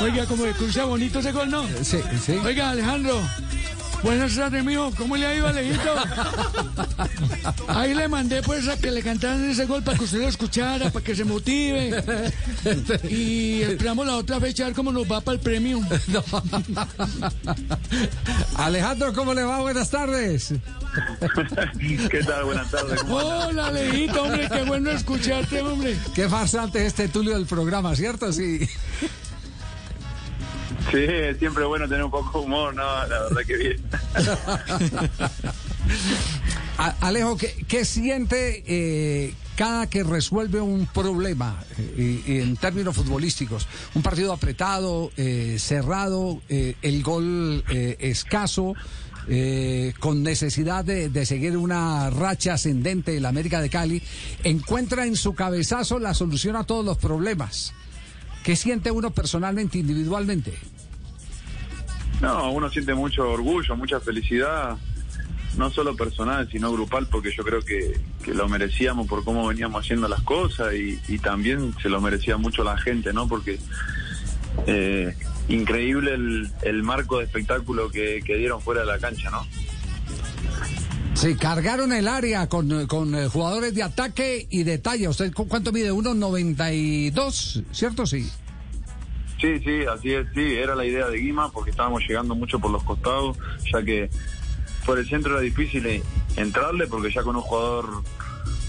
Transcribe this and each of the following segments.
Oiga, como cruza bonito ese gol, ¿no? Sí, sí. Oiga, Alejandro. Buenas tardes, mijo. ¿Cómo le ha ido, Alejito? Ahí le mandé pues a que le cantaran ese gol para que usted lo escuchara, para que se motive. Y esperamos la otra fecha a ver cómo nos va para el premio. Alejandro, ¿cómo le va? Buenas tardes. ¿Qué tal? Buenas tardes. Hola, Alejito, hombre, qué bueno escucharte, hombre. Qué farsante este Tulio del programa, ¿cierto? Sí. Sí, siempre bueno tener un poco de humor, ¿no? La verdad que bien. Alejo, ¿qué, siente eh, cada que resuelve un problema eh, en términos futbolísticos? Un partido apretado, eh, cerrado, eh, el gol eh, escaso, con necesidad de, de seguir una racha ascendente del América de Cali, encuentra en su cabezazo la solución a todos los problemas. ¿Qué siente uno personalmente, individualmente? No, uno siente mucho orgullo, mucha felicidad, no solo personal, sino grupal, porque yo creo que, que lo merecíamos por cómo veníamos haciendo las cosas y, y también se lo merecía mucho la gente, ¿no? Porque eh, increíble el, el marco de espectáculo que, que dieron fuera de la cancha, ¿no? Sí, cargaron el área con, con, eh, jugadores de ataque y de talla. ¿Usted cu- cuánto mide? 1.92, ¿cierto? Sí. Sí, sí, así es, sí, era la idea de Guima porque estábamos llegando mucho por los costados, ya que por el centro era difícil eh, entrarle porque ya con un jugador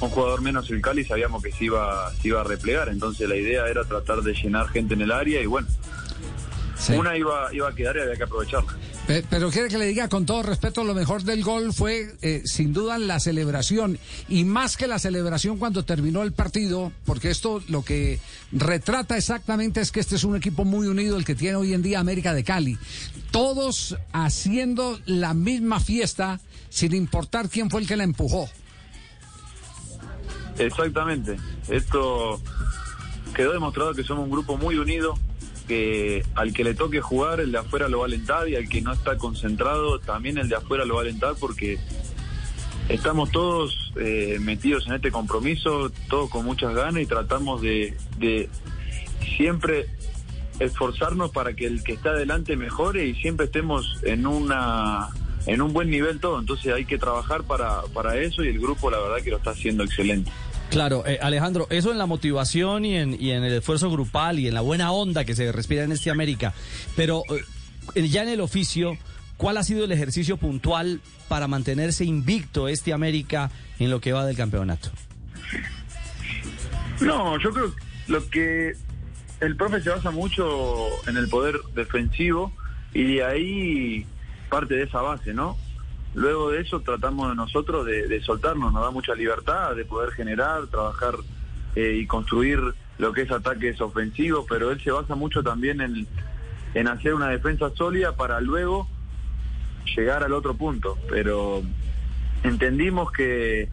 un jugador menos el Cali sabíamos que se iba se iba a replegar, entonces la idea era tratar de llenar gente en el área y bueno, Sí. una iba iba a quedar y había que aprovecharla. Pe- Pero quiere que le diga con todo respeto, lo mejor del gol fue eh, sin duda la celebración y más que la celebración cuando terminó el partido, porque esto lo que retrata exactamente es que este es un equipo muy unido el que tiene hoy en día América de Cali. Todos haciendo la misma fiesta sin importar quién fue el que la empujó. Exactamente. Esto quedó demostrado que somos un grupo muy unido, que al que le toque jugar, el de afuera lo va a alentar y al que no está concentrado, también el de afuera lo va a alentar porque estamos todos eh, metidos en este compromiso, todos con muchas ganas y tratamos de, de siempre esforzarnos para que el que está adelante mejore y siempre estemos en una en un buen nivel todo, entonces hay que trabajar para, para eso y el grupo la verdad que lo está haciendo excelente. Claro, eh, Alejandro, eso en la motivación y en, y en el esfuerzo grupal y en la buena onda que se respira en este América. Pero eh, ya en el oficio, ¿cuál ha sido el ejercicio puntual para mantenerse invicto este América en lo que va del campeonato? No, yo creo lo que el profe se basa mucho en el poder defensivo y de ahí parte de esa base, ¿no? Luego de eso tratamos de nosotros de, soltarnos, nos da mucha libertad de poder generar, trabajar eh, y construir lo que es ataques ofensivos, pero él se basa mucho también en, en hacer una defensa sólida para luego llegar al otro punto. Pero entendimos que,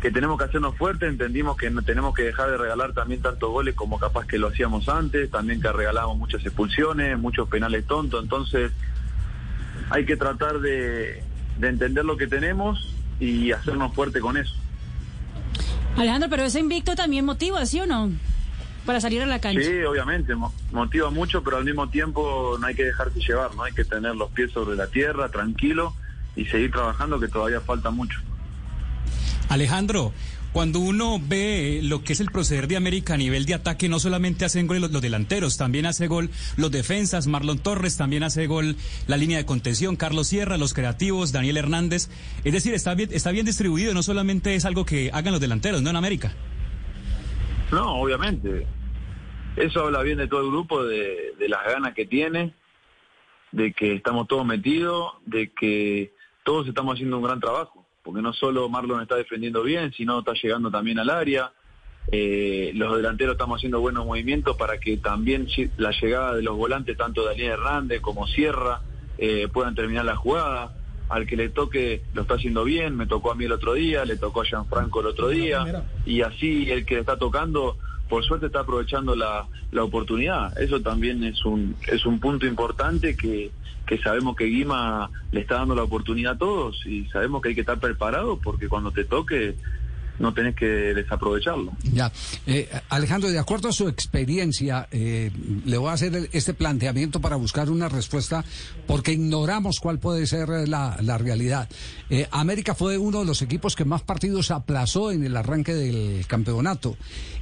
que tenemos que hacernos fuertes, entendimos que no tenemos que dejar de regalar también tantos goles como capaz que lo hacíamos antes, también que regalamos muchas expulsiones, muchos penales tontos, entonces hay que tratar de, de entender lo que tenemos y hacernos fuerte con eso. Alejandro, pero ese invicto también motiva, ¿sí o no? Para salir a la cancha. Sí, obviamente, mo- motiva mucho, pero al mismo tiempo no hay que dejarse llevar, no hay que tener los pies sobre la tierra, tranquilo y seguir trabajando que todavía falta mucho. Alejandro, cuando uno ve lo que es el proceder de América a nivel de ataque, no solamente hacen gol los, los delanteros, también hace gol los defensas, Marlon Torres, también hace gol la línea de contención, Carlos Sierra, los creativos, Daniel Hernández. Es decir, está bien, está bien distribuido, no solamente es algo que hagan los delanteros, no en América. No, obviamente. Eso habla bien de todo el grupo, de, de las ganas que tiene, de que estamos todos metidos, de que todos estamos haciendo un gran trabajo, porque no solo Marlon está defendiendo bien, sino está llegando también al área. Eh, los delanteros estamos haciendo buenos movimientos para que también la llegada de los volantes, tanto Daniel Hernández como Sierra, eh, puedan terminar la jugada. Al que le toque lo está haciendo bien, me tocó a mí el otro día, le tocó a Gianfranco el otro día, y así el que le está tocando, por suerte está aprovechando la, la oportunidad. Eso también es un, es un punto importante que, que sabemos que Guima le está dando la oportunidad a todos y sabemos que hay que estar preparado porque cuando te toque no tenés que desaprovecharlo. Ya. Eh, Alejandro, de acuerdo a su experiencia, eh, le voy a hacer este planteamiento para buscar una respuesta, porque ignoramos cuál puede ser la, la realidad. Eh, América fue uno de los equipos que más partidos aplazó en el arranque del campeonato.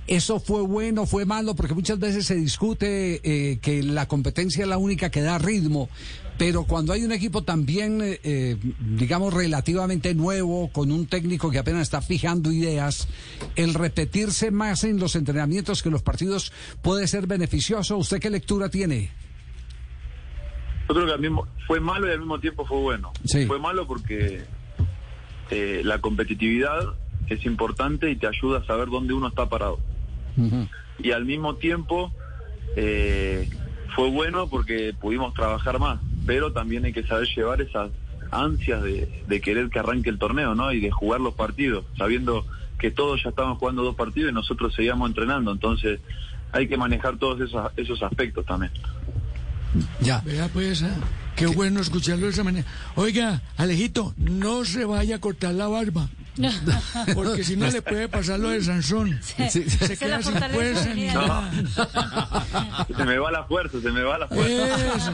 ¿Eso fue bueno, fue malo? Porque muchas veces se discute eh, que la competencia es la única que da ritmo. Pero cuando hay un equipo también, eh, eh, digamos, relativamente nuevo, con un técnico que apenas está fijando ideas, el repetirse más en los entrenamientos que los partidos puede ser beneficioso. ¿Usted qué lectura tiene? Yo creo que al mismo, fue malo y al mismo tiempo fue bueno. Sí. Fue malo porque eh, la competitividad es importante y te ayuda a saber dónde uno está parado. Y al mismo tiempo eh, fue bueno porque pudimos trabajar más, pero también hay que saber llevar esas ansias de, de querer que arranque el torneo, ¿no? Y de jugar los partidos, sabiendo que todos ya estaban jugando dos partidos y nosotros seguíamos entrenando. Entonces hay que manejar todos esos, esos aspectos también. Ya. Vea pues, ah, qué bueno escucharlo de esa manera. Oiga, Alejito, no se vaya a cortar la barba. Porque si no le puede pasar lo de Sansón. Sí. Se queda sin fuerza ni tenía. nada. Se me va la fuerza, se me va la fuerza. Eso.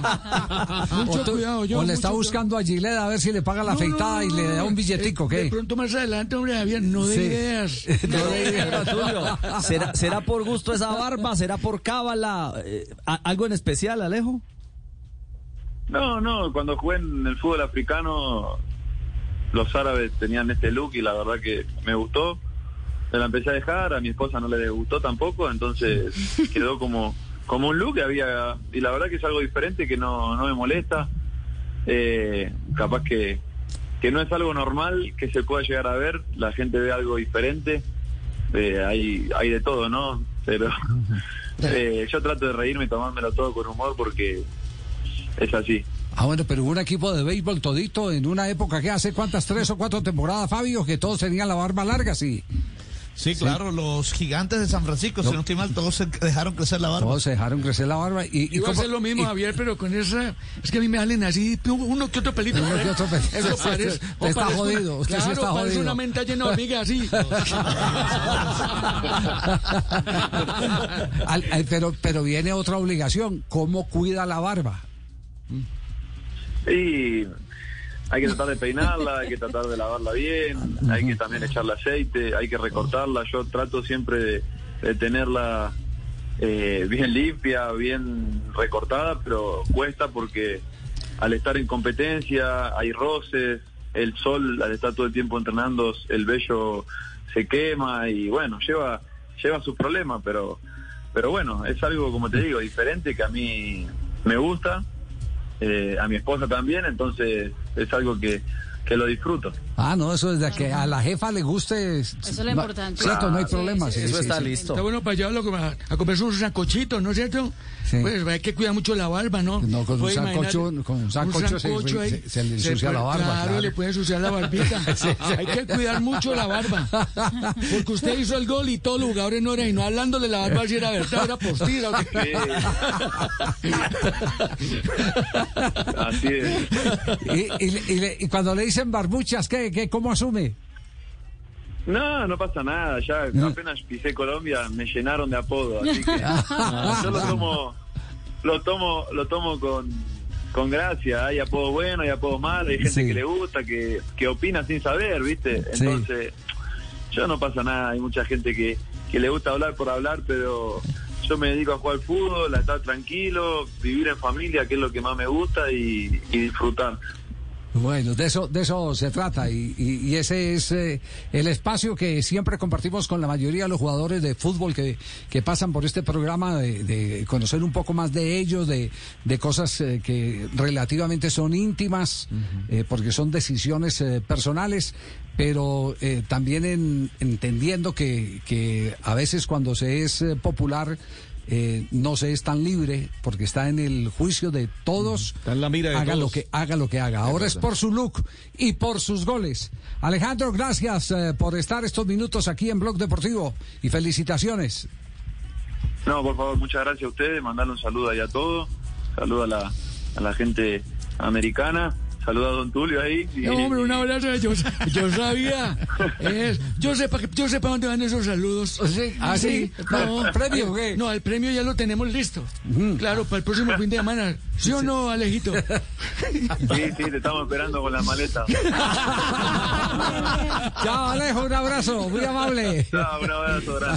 Mucho O, tú- cuidado, yo. o le está buscando a Gillette a ver si le paga la No, no, afeitada y le da un billetico, Eh, ¿qué? De pronto más adelante, hombre, Javier, no de Sí. ideas. No No de de ideas. Tulio, ¿será, ¿será por gusto esa barba? ¿Será por cábala? Eh, ¿a- ¿Algo en especial, Alejo? No, no, cuando jugué en el fútbol africano, los árabes tenían este look y la verdad que me gustó. Me la empecé a dejar, a mi esposa no le gustó tampoco, entonces quedó como, como un look que había, y la verdad que es algo diferente que no, no me molesta. Eh, capaz que, que no es algo normal que se pueda llegar a ver, la gente ve algo diferente, eh, hay, hay de todo, ¿no? Pero eh, yo trato de reírme y tomármelo todo con humor porque es así. Ah, bueno, pero hubo un equipo de béisbol todito en una época que hace cuántas, tres o cuatro temporadas, Fabio, que todos tenían la barba larga, sí. Sí, claro, los gigantes de San Francisco, si no estoy mal, todos se dejaron crecer la barba. Todos se dejaron crecer la barba. Y, y Iba a cómo- hacer lo mismo, y- Javier, pero con esa. Es que a mí me salen así, uno que otro pelito. Uno que otro pelito. Eso Sí, parece. usted está parece jodido, Una, usted sí claro, está parece jodido. una menta llena de hormigas así. Al- pero, pero viene otra obligación. ¿Cómo cuida la barba? Y hay que tratar de peinarla, hay que tratar de lavarla bien, hay que también echarle aceite, hay que recortarla. Yo trato siempre de, tenerla eh, bien limpia, bien recortada, pero cuesta porque al estar en competencia hay roces, el sol al estar todo el tiempo entrenando, el vello se quema y bueno, lleva lleva sus problemas, pero pero bueno, es algo como te digo, diferente que a mí me gusta eh, a mi esposa también, entonces es algo que, que lo disfruto. Ah, no, eso desde que a la jefa le guste. Eso es lo importante. Cierto, no hay Sí, problema. sí, sí, Eso sí, está sí. listo. Está bueno para llevarlo a, a comerse un sancochito, ¿no es cierto? Sí. Pues hay que cuidar mucho la barba, ¿no? No, con un imaginar- con un sancocho se- ahí, se- se le ensucia la puede- barba, Claro, claro. le puede ensuciar la barbita. Hay que cuidar mucho la barba. Porque usted hizo el gol y todos los jugadores no eran, y no hablándole la barba si era verdad, era postira. ¿o qué? Así es. Y, y- y le- y cuando le dicen barbuchas, ¿qué, qué, ¿cómo asume? No, no pasa nada, ya apenas pisé Colombia me llenaron de apodo, así que yo lo tomo, lo tomo, lo tomo con, con gracia, hay apodo bueno, hay apodo malo, hay gente Sí. que le gusta, que, que opina sin saber, ¿viste? Sí. Entonces, yo no pasa nada, hay mucha gente que, que le gusta hablar por hablar, pero yo me dedico a jugar al fútbol, a estar tranquilo, vivir en familia, que es lo que más me gusta, y, y disfrutar. Bueno, de eso, de eso se trata y, y- y ese es eh, el espacio que siempre compartimos con la mayoría de los jugadores de fútbol que, que pasan por este programa, de, de conocer un poco más de ellos, de, de cosas eh, que relativamente son íntimas, eh, porque son decisiones eh, personales, pero también en- entendiendo que, que a veces cuando se es popular, eh, no se es tan libre porque está en el juicio de todos. Está en la mira de haga todos. lo que haga lo que haga. Ahora es por su look y por sus goles. Alejandro, gracias eh, por estar estos minutos aquí en Blog Deportivo y felicitaciones. No, por favor, muchas gracias a ustedes. Mandarle un saludo ahí a todos. Saludo a la, a la gente americana. Saluda a Don Tulio ahí. y- No, hombre, un abrazo. Yo, yo sabía. Es- yo sé para yo sé pa' dónde van esos saludos. Sí, ah, sí. No, ¿Premio o qué? No, el premio ya lo tenemos listo. Claro, para el próximo fin de semana. ¿Sí o no, Alejito? Sí, sí, te estamos esperando con la maleta. Chao, Alejo, un abrazo, muy amable. Chao, un abrazo grande.